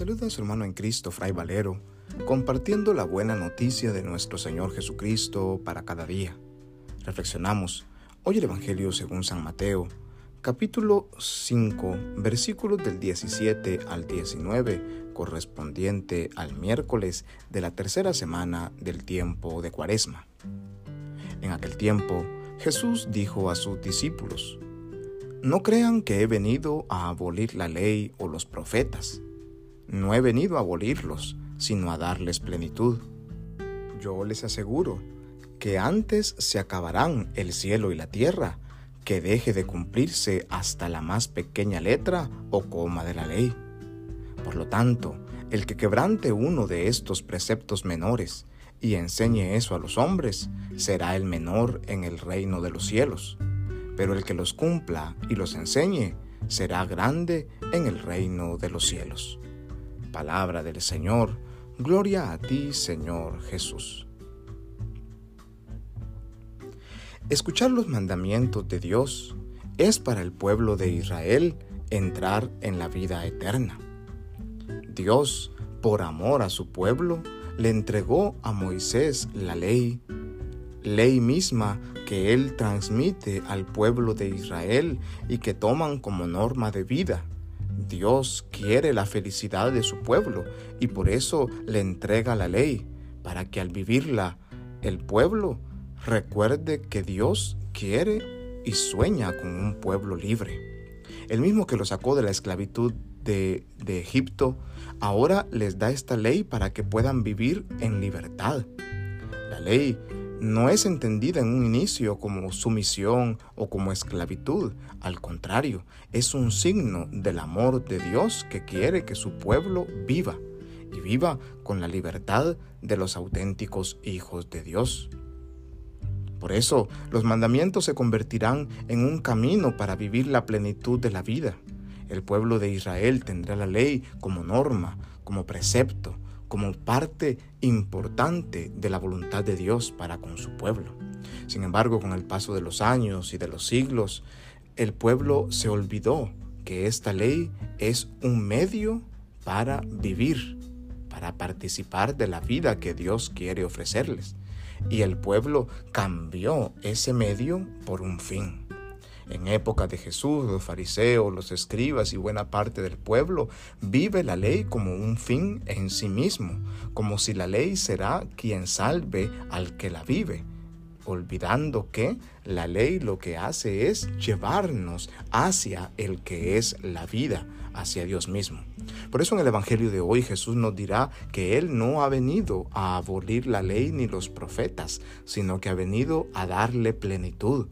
saluda a su hermano en Cristo, Fray Valero, compartiendo la buena noticia de nuestro Señor Jesucristo para cada día. Reflexionamos hoy el Evangelio según San Mateo, capítulo 5, versículos del 17 al 19, correspondiente al miércoles de la tercera semana del tiempo de Cuaresma. En aquel tiempo, Jesús dijo a sus discípulos, No crean que he venido a abolir la ley o los profetas. No he venido a abolirlos, sino a darles plenitud. Yo les aseguro que antes se acabarán el cielo y la tierra, que deje de cumplirse hasta la más pequeña letra o coma de la ley. Por lo tanto, el que quebrante uno de estos preceptos menores y enseñe eso a los hombres, será el menor en el reino de los cielos. Pero el que los cumpla y los enseñe, será grande en el reino de los cielos. Palabra del Señor, gloria a ti Señor Jesús. Escuchar los mandamientos de Dios es para el pueblo de Israel entrar en la vida eterna. Dios, por amor a su pueblo, le entregó a Moisés la ley, ley misma que él transmite al pueblo de Israel y que toman como norma de vida Dios quiere la felicidad de su pueblo y por eso le entrega la ley, para que al vivirla el pueblo recuerde que Dios quiere y sueña con un pueblo libre. El mismo que lo sacó de la esclavitud de, de Egipto, ahora les da esta ley para que puedan vivir en libertad. La ley no es entendida en un inicio como sumisión o como esclavitud. Al contrario, es un signo del amor de Dios que quiere que su pueblo viva y viva con la libertad de los auténticos hijos de Dios. Por eso, los mandamientos se convertirán en un camino para vivir la plenitud de la vida. El pueblo de Israel tendrá la ley como norma, como precepto, como parte importante de la voluntad de Dios para con su pueblo. Sin embargo, con el paso de los años y de los siglos, el pueblo se olvidó que esta ley es un medio para vivir, para participar de la vida que Dios quiere ofrecerles. Y el pueblo cambió ese medio por un fin. En época de Jesús, los fariseos, los escribas y buena parte del pueblo vive la ley como un fin en sí mismo, como si la ley será quien salve al que la vive olvidando que la ley lo que hace es llevarnos hacia el que es la vida, hacia Dios mismo. Por eso en el Evangelio de hoy Jesús nos dirá que Él no ha venido a abolir la ley ni los profetas, sino que ha venido a darle plenitud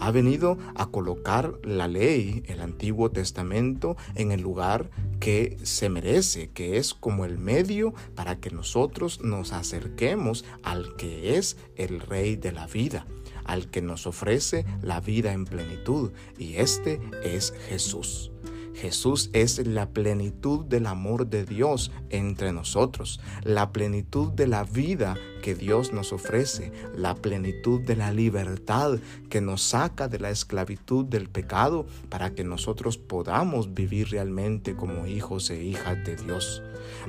ha venido a colocar la ley, el Antiguo Testamento, en el lugar que se merece, que es como el medio para que nosotros nos acerquemos al que es el Rey de la vida, al que nos ofrece la vida en plenitud, y este es Jesús. Jesús es la plenitud del amor de Dios entre nosotros, la plenitud de la vida que Dios nos ofrece, la plenitud de la libertad que nos saca de la esclavitud del pecado para que nosotros podamos vivir realmente como hijos e hijas de Dios.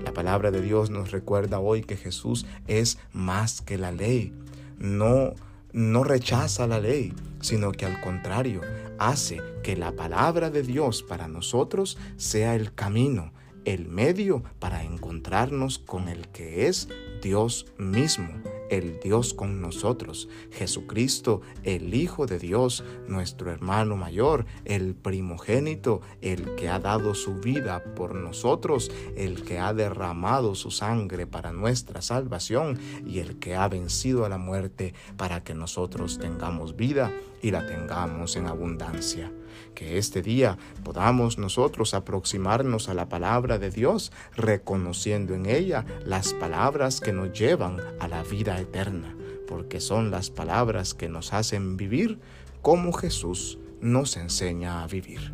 La palabra de Dios nos recuerda hoy que Jesús es más que la ley. No no rechaza la ley, sino que al contrario, hace que la palabra de Dios para nosotros sea el camino, el medio para encontrarnos con el que es Dios mismo, el Dios con nosotros, Jesucristo, el Hijo de Dios, nuestro hermano mayor, el primogénito, el que ha dado su vida por nosotros, el que ha derramado su sangre para nuestra salvación y el que ha vencido a la muerte para que nosotros tengamos vida y la tengamos en abundancia. Que este día podamos nosotros aproximarnos a la palabra de Dios, reconociendo en ella las palabras que nos llevan a la vida eterna, porque son las palabras que nos hacen vivir como Jesús nos enseña a vivir.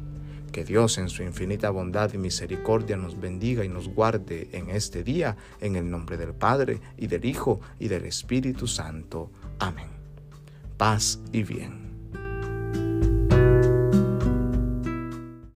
Que Dios en su infinita bondad y misericordia nos bendiga y nos guarde en este día, en el nombre del Padre y del Hijo y del Espíritu Santo. Amén. Paz y bien.